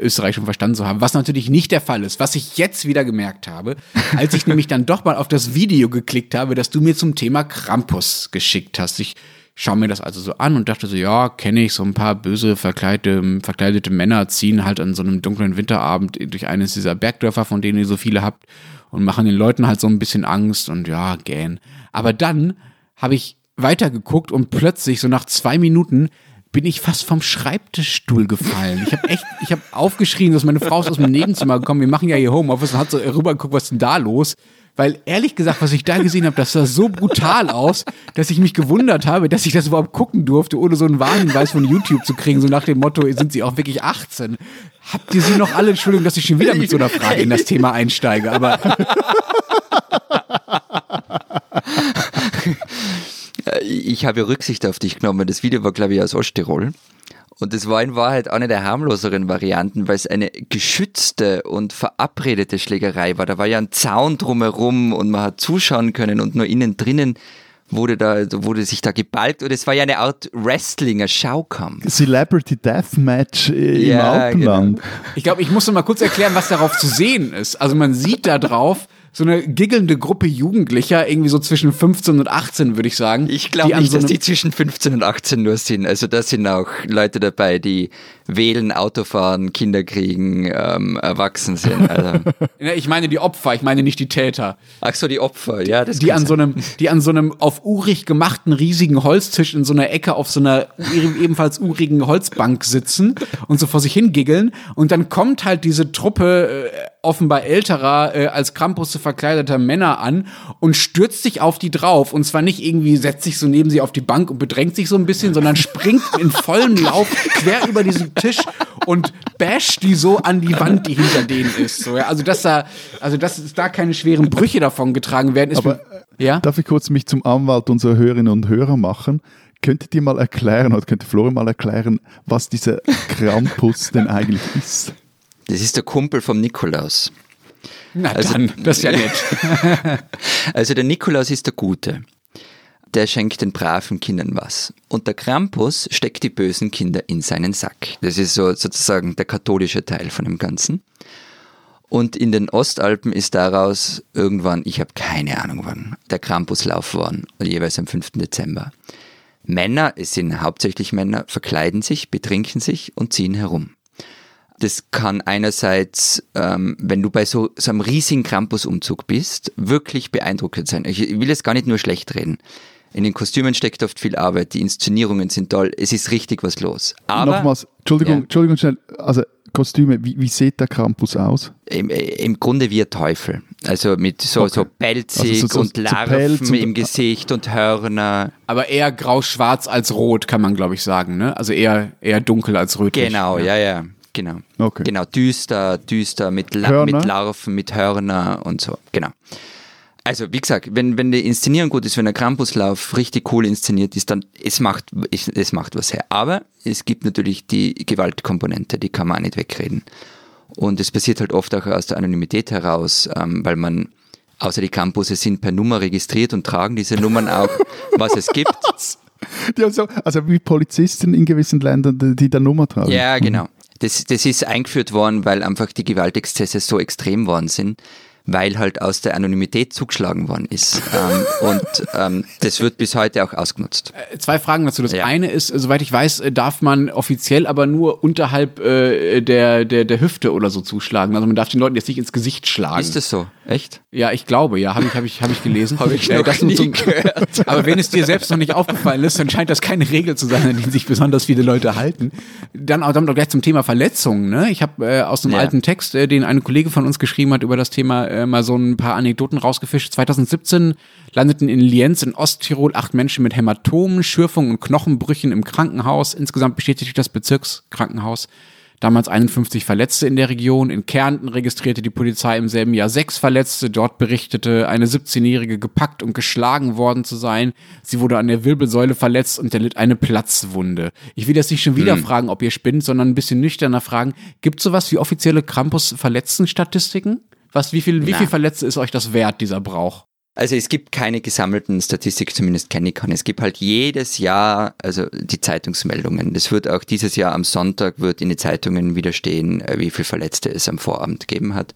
Österreich schon verstanden zu haben, was natürlich nicht der Fall ist, was ich jetzt wieder gemerkt habe, als ich nämlich dann doch mal auf das Video geklickt habe, das du mir zum Thema Krampus geschickt hast. Ich schaue mir das also so an und dachte so, ja, kenne ich, so ein paar böse verkleidete, verkleidete Männer ziehen halt an so einem dunklen Winterabend durch eines dieser Bergdörfer, von denen ihr so viele habt und machen den Leuten halt so ein bisschen Angst und ja, gähn. Aber dann habe ich weitergeguckt und plötzlich, so nach zwei Minuten, bin ich fast vom Schreibtischstuhl gefallen. Ich habe echt, ich habe aufgeschrien, dass meine Frau ist aus dem Nebenzimmer gekommen. Wir machen ja hier Homeoffice und hat so rübergeguckt, was ist denn da los? weil ehrlich gesagt, was ich da gesehen habe, das sah so brutal aus, dass ich mich gewundert habe, dass ich das überhaupt gucken durfte, ohne so einen Warnhinweis von YouTube zu kriegen, so nach dem Motto, sind sie auch wirklich 18? Habt ihr sie noch alle? Entschuldigung, dass ich schon wieder mit so einer Frage in das Thema einsteige, aber ich habe Rücksicht auf dich genommen. Das Video war, glaube ich, aus Osttirol. Und das war in Wahrheit eine der harmloseren Varianten, weil es eine geschützte und verabredete Schlägerei war. Da war ja ein Zaun drumherum und man hat zuschauen können und nur innen drinnen wurde da, wurde sich da gebalgt und es war ja eine Art Wrestling, ein Schaukampf. Celebrity Deathmatch im Ja, Alpenland. ich glaube, ich muss noch mal kurz erklären, was darauf zu sehen ist. Also man sieht da drauf so eine giggelnde Gruppe Jugendlicher, irgendwie so zwischen 15 und 18, würde ich sagen. Ich glaube nicht, so dass die zwischen 15 und 18 nur sind. Also da sind auch Leute dabei, die wählen, Auto fahren, Kinder kriegen, ähm, erwachsen sind. Also, Ja, Ich meine die Opfer, ich meine nicht die Täter. ach so, die Opfer, ja, das Die an so einem, die an so einem auf urig gemachten riesigen Holztisch in so einer Ecke auf so einer ebenfalls urigen Holzbank sitzen und so vor sich hingiggeln. Und dann kommt halt diese Truppe äh, offenbar älterer, äh, als Krampus verkleideter Männer an und stürzt sich auf die drauf. Und zwar nicht irgendwie setzt sich so neben sie auf die Bank und bedrängt sich so ein bisschen, sondern springt in vollem Lauf quer über diesen Tisch und basht die so an die Wand, die hinter denen ist. So, ja. Also, dass da, also, dass da keine schweren Brüche davon getragen werden, ist Aber, ja? Darf ich kurz mich zum Anwalt unserer Hörerinnen und Hörer machen? Könntet ihr mal erklären, oder könnte Florian mal erklären, was dieser Krampus denn eigentlich ist? Das ist der Kumpel vom Nikolaus. Na Also- dann, das ist ja nett. Also der Nikolaus ist der Gute. Der schenkt den braven Kindern was. Und der Krampus steckt die bösen Kinder in seinen Sack. Das ist so sozusagen der katholische Teil von dem Ganzen. Und in den Ostalpen ist daraus irgendwann, ich habe keine Ahnung wann, der Krampuslauf worden, jeweils am 5. Dezember. Männer, es sind hauptsächlich Männer, verkleiden sich, betrinken sich und ziehen herum. Das kann einerseits, ähm, wenn du bei so, so einem riesigen Krampusumzug bist, wirklich beeindruckend sein. Ich will jetzt gar nicht nur schlecht reden. In den Kostümen steckt oft viel Arbeit, die Inszenierungen sind toll, es ist richtig was los. Aber Nochmals, Entschuldigung, Ja. Entschuldigung schnell, also Kostüme, wie, wie sieht der Krampus aus? im, im Grunde wie ein Teufel. Also mit so, Okay. so pelzig Also so- so- und so Larven und- im Gesicht und Hörner. Aber eher grau-schwarz als rot, kann man, glaube ich, sagen. Ne? Also eher, eher dunkel als rötlich. Genau, ja, ja, genau. Okay. Genau, düster, düster, mit, La mit Larven, mit Hörner und so, genau. Also, wie gesagt, wenn, wenn die Inszenierung gut ist, wenn der Krampuslauf richtig cool inszeniert ist, dann es macht, es, es macht was her. Aber es gibt natürlich die Gewaltkomponente, die kann man auch nicht wegreden. Und es passiert halt oft auch aus der Anonymität heraus, ähm, weil man, außer die Campusse sind per Nummer registriert und tragen diese Nummern auch, was es gibt. Die haben so, also wie Polizisten in gewissen Ländern, die, die da Nummer tragen. Ja, genau. Das, das ist eingeführt worden, weil einfach die Gewaltexzesse so extrem worden sind, weil halt aus der Anonymität zugeschlagen worden ist. ähm, und ähm, das wird bis heute auch ausgenutzt. Zwei Fragen dazu. Das Ja. eine ist, soweit ich weiß, äh, darf man offiziell aber nur unterhalb äh, der, der, der Hüfte oder so zuschlagen. Also man darf den Leuten jetzt nicht ins Gesicht schlagen. Ist das so? Echt? Ja, ich glaube, ja, habe ich, hab ich, hab ich gelesen. Hab ich Äh, noch das nie gehört. Aber wenn es dir selbst noch nicht aufgefallen ist, dann scheint das keine Regel zu sein, an die sich besonders viele Leute halten. Dann auch, dann doch gleich zum Thema Verletzungen. Ne? Ich habe äh, aus einem Ja. alten Text, äh, den eine Kollege von uns geschrieben hat, über das Thema äh, mal so ein paar Anekdoten rausgefischt. 2017 landeten in Lienz in Osttirol acht Menschen mit Hämatomen, Schürfungen und Knochenbrüchen im Krankenhaus. Insgesamt bestätigte das Bezirkskrankenhaus damals 51 Verletzte in der Region. In Kärnten registrierte die Polizei im selben Jahr sechs Verletzte. Dort berichtete eine 17-Jährige gepackt und geschlagen worden zu sein. Sie wurde an der Wirbelsäule verletzt und erlitt eine Platzwunde. Ich will jetzt nicht schon wieder fragen, ob ihr spinnt, sondern ein bisschen nüchterner fragen. Gibt sowas wie offizielle Krampus-Verletzten-Statistiken? Was, wie viel, wie viel Verletzte ist euch das wert, dieser Brauch? Also es gibt keine gesammelten Statistik, zumindest kenne ich keine. Es gibt halt jedes Jahr, also die Zeitungsmeldungen. Das wird auch dieses Jahr am Sonntag wird in den Zeitungen wieder stehen, äh, wie viele Verletzte es am Vorabend gegeben hat.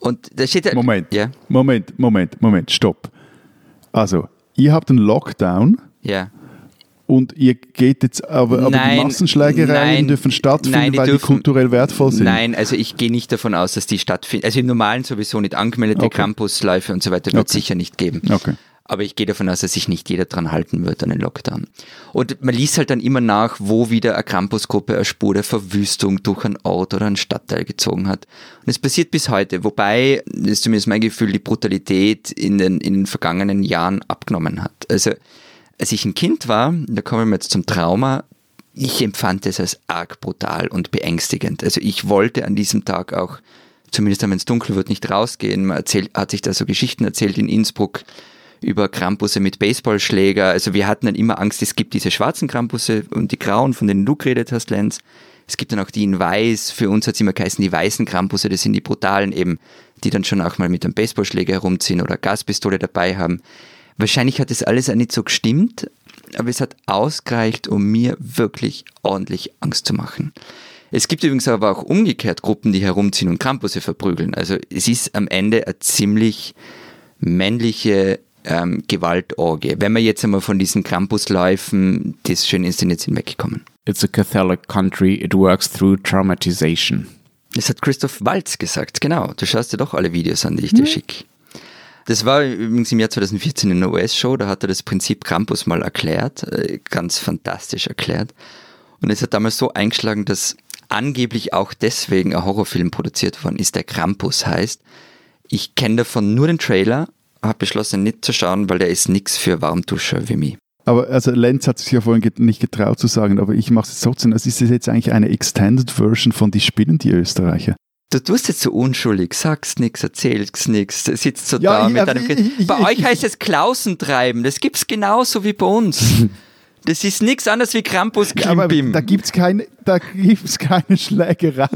Und da steht Moment, Ja, Moment, Moment, Moment, stopp. Also, ihr habt einen Lockdown ja. Und ihr geht jetzt, aber, aber die Nein, Massenschlägereien nein, dürfen stattfinden, nein, die weil die dürfen- kulturell wertvoll sind. Nein, also ich gehe nicht davon aus, dass die stattfinden. Also im Normalen sowieso nicht angemeldete Okay. Campusläufe und so weiter wird Okay. sicher nicht geben. Okay. Aber ich gehe davon aus, dass sich nicht jeder dran halten wird an den Lockdown. Und man liest halt dann immer nach, wo wieder eine Krampusgruppe eine Spur der Verwüstung durch einen Ort oder einen Stadtteil gezogen hat. Und es passiert bis heute, wobei, das ist zumindest mein Gefühl, die Brutalität in den, in den vergangenen Jahren abgenommen hat. Also, als ich ein Kind war, da kommen wir jetzt zum Trauma, ich empfand es als arg brutal und beängstigend. Also ich wollte an diesem Tag auch, zumindest wenn es dunkel wird, nicht rausgehen. Man erzählt, hat sich da so Geschichten erzählt in Innsbruck, über Krampusse mit Baseballschläger. Also wir hatten dann immer Angst, es gibt diese schwarzen Krampusse und die grauen, von denen du geredet hast, Lenz. Es gibt dann auch die in weiß. Für uns hat es immer geheißen, die weißen Krampusse, das sind die brutalen eben, die dann schon auch mal mit einem Baseballschläger herumziehen oder Gaspistole dabei haben. Wahrscheinlich hat das alles auch nicht so gestimmt, aber es hat ausgereicht, um mir wirklich ordentlich Angst zu machen. Es gibt übrigens aber auch umgekehrt Gruppen, die herumziehen und Krampusse verprügeln. Also es ist am Ende eine ziemlich männliche ähm, Gewaltorgie. Wenn wir jetzt einmal von diesen Krampusläufen, die schön inszeniert sind, wegkommen. It's a Catholic country, it works through traumatization. Das hat Christoph Walz gesagt, genau. Du schaust dir doch alle Videos an, die ich dir mhm. schicke. Das war übrigens im Jahr 2014 in einer US-Show, da hat er das Prinzip Krampus mal erklärt, äh, ganz fantastisch erklärt. Und es hat damals so eingeschlagen, dass angeblich auch deswegen ein Horrorfilm produziert worden ist, der Krampus heißt. Ich kenne davon nur den Trailer, habe beschlossen, nicht zu schauen, weil der ist nichts für Warmduscher wie mich. Aber also Lenz hat sich ja vorhin nicht getraut zu sagen, aber ich mache es trotzdem. Also ist das jetzt eigentlich eine Extended Version von Die Spinnen, die Österreicher? Du tust jetzt so unschuldig, sagst nichts, erzählst nichts, sitzt so ja, da ich, mit deinem ich, Bei euch heißt es Klausentreiben, das gibt's genauso wie bei uns. Das ist nichts anderes wie Krampus Klimbim. Ja, da gibt es da gibt's keine Schlägerei.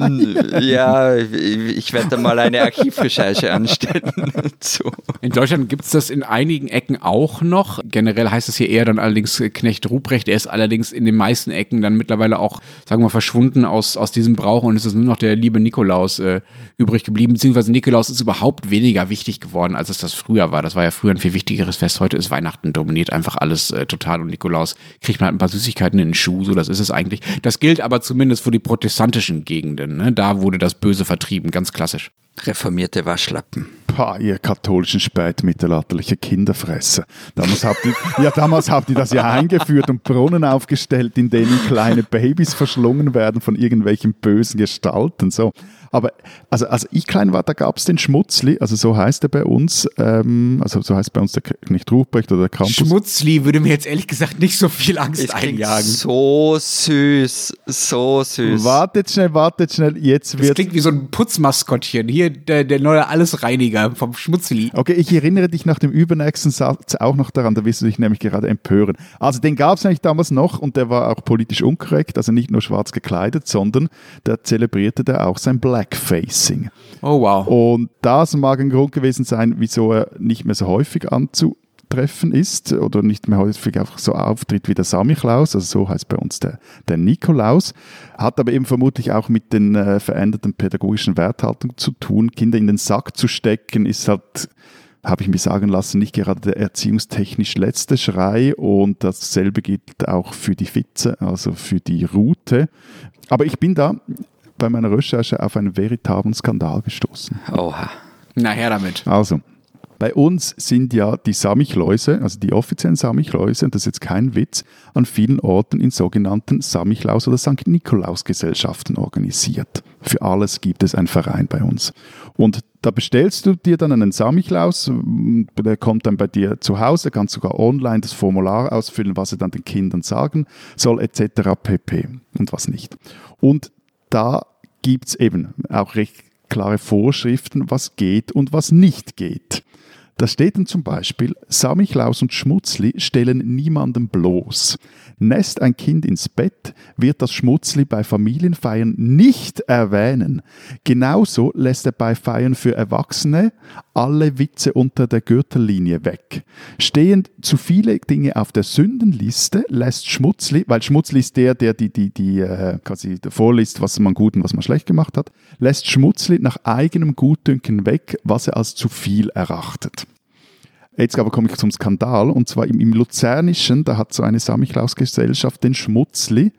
Ja, ich werde mal eine Archivrecherche anstellen. so. In Deutschland gibt es das in einigen Ecken auch noch. Generell heißt es hier eher dann allerdings Knecht Ruprecht. Er ist allerdings in den meisten Ecken dann mittlerweile auch, sagen wir, verschwunden aus, aus diesem Brauch und es ist nur noch der liebe Nikolaus äh, übrig geblieben. Beziehungsweise Nikolaus ist überhaupt weniger wichtig geworden, als es das früher war. Das war ja früher ein viel wichtigeres Fest. Heute ist Weihnachten dominiert einfach alles äh, total und Nikolaus kriegt man halt ein paar Süßigkeiten in den Schuh. So, das ist es eigentlich. Das gilt aber zumindest für die protestantischen Gegenden. Ne? Da wurde das Böse vertrieben, ganz klassisch. Reformierte Waschlappen. Pah, ihr katholischen spätmittelalterliche Kinderfresser. Damals habt ihr, ja, damals habt ihr das ja eingeführt und Brunnen aufgestellt, in denen kleine Babys verschlungen werden von irgendwelchen bösen Gestalten. So. Aber also als ich klein war, da gab es den Schmutzli, also so heißt er bei uns, ähm, also so heißt bei uns der nicht Ruprecht oder der Campus. Schmutzli würde mir jetzt ehrlich gesagt nicht so viel Angst es einjagen. So süß, so süß. Wartet schnell, wartet schnell, jetzt wird. Das klingt wie so ein Putzmaskottchen. Hier der, der neue Allesreiniger vom Schmutzli. Okay, ich erinnere dich nach dem übernächsten Satz auch noch daran, da wirst du dich nämlich gerade empören. Also den gab es eigentlich damals noch und der war auch politisch unkorrekt, also nicht nur schwarz gekleidet, sondern da zelebrierte der auch sein Black. Blackfacing. Oh wow. Und das mag ein Grund gewesen sein, wieso er nicht mehr so häufig anzutreffen ist oder nicht mehr häufig einfach so auftritt wie der Samichlaus, also so heißt bei uns der, der Nikolaus, hat aber eben vermutlich auch mit den äh, veränderten pädagogischen Werthaltungen zu tun. Kinder in den Sack zu stecken ist halt habe ich mir sagen lassen, nicht gerade der erziehungstechnisch letzte Schrei und dasselbe gilt auch für die Fitze, also für die Route. Aber ich bin da bei meiner Recherche auf einen veritablen Skandal gestoßen. Oha. Na her damit. Also, bei uns sind ja die Samichläuse, also die offiziellen Samichläuse, und das ist jetzt kein Witz, an vielen Orten in sogenannten Samichlaus- oder St. Nikolaus-Gesellschaften organisiert. Für alles gibt es einen Verein bei uns. Und da bestellst du dir dann einen Samichlaus, der kommt dann bei dir zu Hause, kannst sogar online das Formular ausfüllen, was er dann den Kindern sagen soll, etc. pp. und was nicht. Und da gibt es eben auch recht klare Vorschriften, was geht und was nicht geht. Da steht dann zum Beispiel, Samichlaus und Schmutzli stellen niemanden bloß. Nässt ein Kind ins Bett, wird das Schmutzli bei Familienfeiern nicht erwähnen. Genauso lässt er bei Feiern für Erwachsene alle Witze unter der Gürtellinie weg. Stehen zu viele Dinge auf der Sündenliste, lässt Schmutzli, weil Schmutzli ist der, der die, die, die äh, quasi vorliest, was man gut und was man schlecht gemacht hat, lässt Schmutzli nach eigenem Gutdünken weg, was er als zu viel erachtet. Jetzt aber komme ich zum Skandal, und zwar im, im Luzernischen, da hat so eine Samichlaus-Gesellschaft den Schmutzli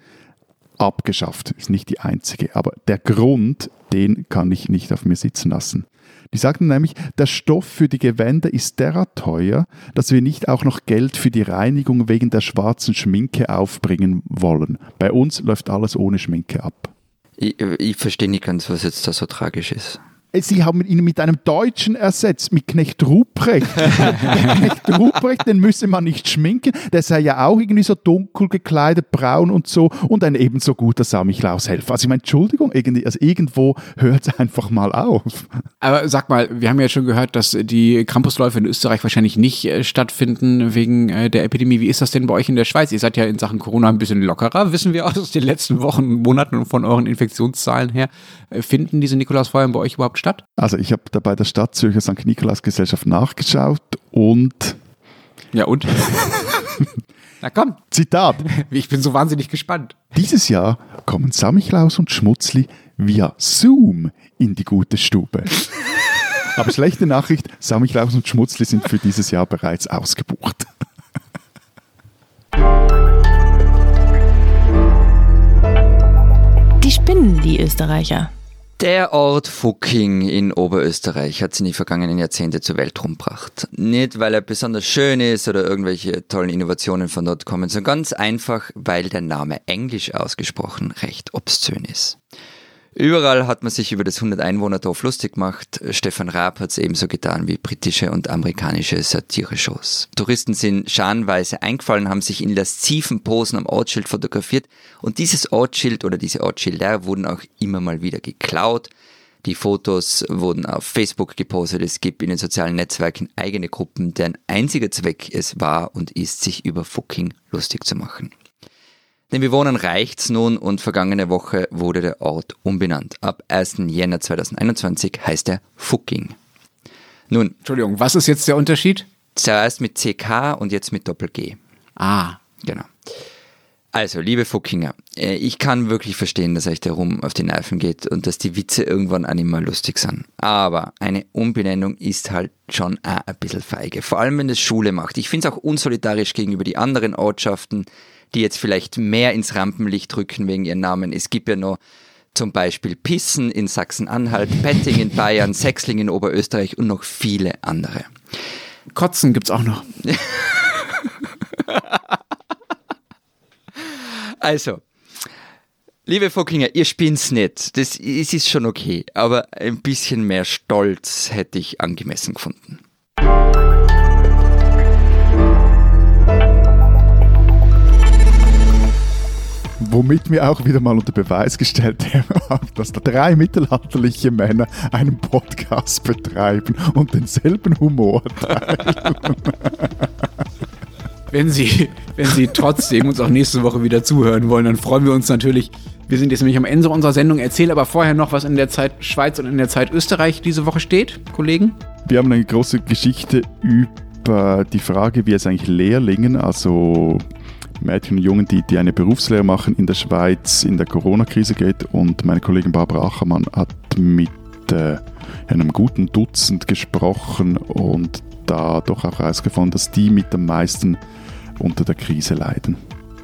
abgeschafft. Ist nicht die einzige, aber der Grund, den kann ich nicht auf mir sitzen lassen. Die sagten nämlich, der Stoff für die Gewänder ist derart teuer, dass wir nicht auch noch Geld für die Reinigung wegen der schwarzen Schminke aufbringen wollen. Bei uns läuft alles ohne Schminke ab. Ich, ich verstehe nicht ganz, was jetzt da so tragisch ist. Sie haben ihn mit einem Deutschen ersetzt, mit Knecht Ruprecht. Knecht Ruprecht, den müsse man nicht schminken. Der sei ja auch irgendwie so dunkel gekleidet, braun und so. Und ein ebenso guter Samichlaus-Helfer. Also ich meine, Entschuldigung, irgendwie, also irgendwo hört es einfach mal auf. Aber sag mal, wir haben ja schon gehört, dass die Campusläufe in Österreich wahrscheinlich nicht äh, stattfinden wegen äh, der Epidemie. Wie ist das denn bei euch in der Schweiz? Ihr seid ja in Sachen Corona ein bisschen lockerer, wissen wir aus den letzten Wochen, Monaten und von euren Infektionszahlen her. Äh, finden diese Nikolausfeuern bei euch überhaupt statt? Also ich habe da bei der Stadt Zürcher St. Nikolaus Gesellschaft nachgeschaut und Ja und? Na komm, Zitat. ich bin so wahnsinnig gespannt. Dieses Jahr kommen Samichlaus und Schmutzli via Zoom in die gute Stube. Aber schlechte Nachricht, Samichlaus und Schmutzli sind für dieses Jahr bereits ausgebucht. Die spinnen, die Österreicher. Der Ort Fucking in Oberösterreich hat sich in die vergangenen Jahrzehnte zur Welt rumgebracht. Nicht, weil er besonders schön ist oder irgendwelche tollen Innovationen von dort kommen, sondern ganz einfach, weil der Name englisch ausgesprochen recht obszön ist. Überall hat man sich über das 100-Einwohner-Dorf lustig gemacht. Stefan Raab hat es ebenso getan wie britische und amerikanische Satire-Shows. Touristen sind scharenweise eingefallen, haben sich in lasziven Posen am Ortsschild fotografiert und dieses Ortsschild oder diese Ortsschilder wurden auch immer mal wieder geklaut. Die Fotos wurden auf Facebook gepostet. Es gibt in den sozialen Netzwerken eigene Gruppen, deren einziger Zweck es war und ist, sich über Fucking lustig zu machen. Den Bewohnern reicht's nun und vergangene Woche wurde der Ort umbenannt. Ab 1. Jänner 2021 heißt er Fucking. Nun, Entschuldigung, was ist jetzt der Unterschied? zuerst mit CK und jetzt mit Doppel-G. Ah, Genau. Also, liebe Fuckinger, äh, ich kann wirklich verstehen, dass euch der Rum auf die Nerven geht und dass die Witze irgendwann auch nicht mehr lustig sind. Aber eine Umbenennung ist halt schon auch ein bisschen feige. Vor allem, wenn es Schule macht. Ich finde es auch unsolidarisch gegenüber die anderen Ortschaften, die jetzt vielleicht mehr ins Rampenlicht rücken wegen ihren Namen. Es gibt ja noch zum Beispiel Pissen in Sachsen-Anhalt, Petting in Bayern, Sechsling in Oberösterreich und noch viele andere. Kotzen gibt's auch noch. Also, liebe Fuckinger, ihr spinnt's nicht. Das es ist schon okay, aber ein bisschen mehr Stolz hätte ich angemessen gefunden. Womit wir auch wieder mal unter Beweis gestellt haben, dass da drei mittelalterliche Männer einen Podcast betreiben und denselben Humor Wenn Sie, wenn Sie trotzdem uns auch nächste Woche wieder zuhören wollen, dann freuen wir uns natürlich. Wir sind jetzt nämlich am Ende unserer Sendung. Erzähl aber vorher noch, was in der Zeit Schweiz und in der Zeit Österreich diese Woche steht, Kollegen. Wir haben eine große Geschichte über die Frage, wie es eigentlich Lehrlingen, also Mädchen und Jungen, die, die eine Berufslehre machen in der Schweiz, in der Corona-Krise geht. Und meine Kollegin Barbara Achermann hat mit äh, einem guten Dutzend gesprochen und da doch auch herausgefunden, dass die mit am meisten unter der Krise leiden.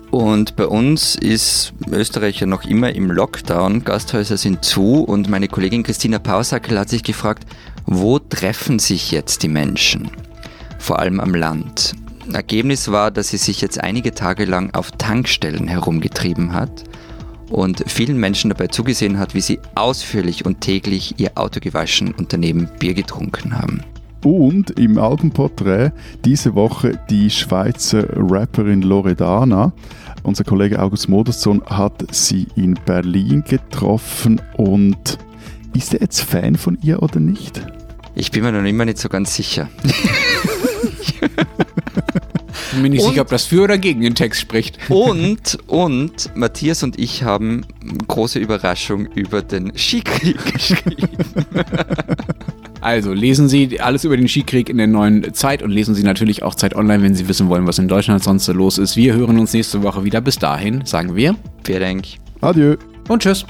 Und bei uns ist Österreich ja noch immer im Lockdown, Gasthäuser sind zu und meine Kollegin Christina Pausackel hat sich gefragt, wo treffen sich jetzt die Menschen? Vor allem am Land. Ergebnis war, dass sie sich jetzt einige Tage lang auf Tankstellen herumgetrieben hat und vielen Menschen dabei zugesehen hat, wie sie ausführlich und täglich ihr Auto gewaschen und daneben Bier getrunken haben. Und im Albenporträt diese Woche die Schweizer Rapperin Loredana. Unser Kollege August Modersohn hat sie in Berlin getroffen und ist er jetzt Fan von ihr oder nicht? Ich bin mir noch immer nicht so ganz sicher. Bin mir nicht Und- sicher, ob das für oder gegen den Text spricht. Und, und Matthias und ich haben große Überraschung über den Skikrieg geschrieben. Also lesen Sie alles über den Skikrieg in der neuen Zeit und lesen Sie natürlich auch Zeit Online, wenn Sie wissen wollen, was in Deutschland sonst so los ist. Wir hören uns nächste Woche wieder. Bis dahin sagen wir Vielen Dank. Adieu. und tschüss.